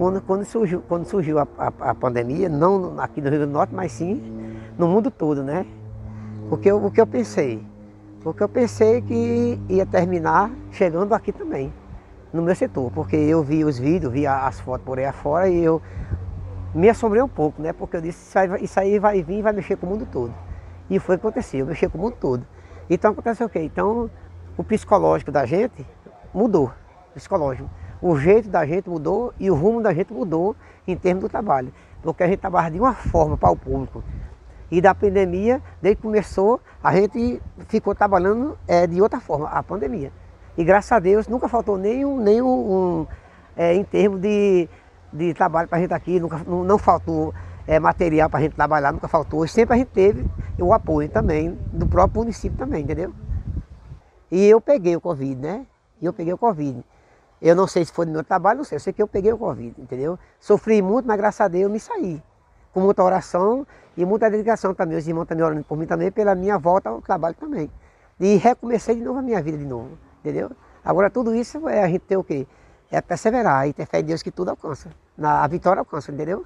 quando, quando surgiu, quando surgiu a, a, a, pandemia, não aqui no Rio Grande do Norte, mas sim no mundo todo, né? Porque o que eu pensei? Porque eu pensei que ia terminar chegando aqui também, no meu setor, porque eu vi os vídeos, vi as fotos por aí afora e eu me assombrei um pouco, né? Porque eu disse, isso aí, isso aí vai vir e vai mexer com o mundo todo. E foi o que aconteceu, mexer com o mundo todo. Então aconteceu o quê? Então o psicológico da gente mudou, psicológico. O jeito da gente mudou e o rumo da gente mudou em termos do trabalho. Porque a gente trabalha de uma forma para o público. E da pandemia, desde que começou, a gente ficou trabalhando é, de outra forma, a pandemia. E graças a Deus nunca faltou nenhum, nenhum um, é, em termos de, de trabalho para a gente aqui, nunca, não, não faltou é, material para a gente trabalhar, nunca faltou. Sempre a gente teve o apoio também do próprio município também, entendeu? E eu peguei o Covid, né? E eu peguei o Covid. Eu não sei se foi no meu trabalho, não sei. Eu sei que eu peguei o Covid, entendeu? Sofri muito, mas graças a Deus eu me saí. Com muita oração e muita dedicação também. Os irmãos também orando por mim também, pela minha volta ao trabalho também. E recomecei de novo a minha vida de novo, entendeu? Agora tudo isso é a gente ter o quê? É perseverar e ter fé em Deus que tudo alcança. A vitória alcança, entendeu?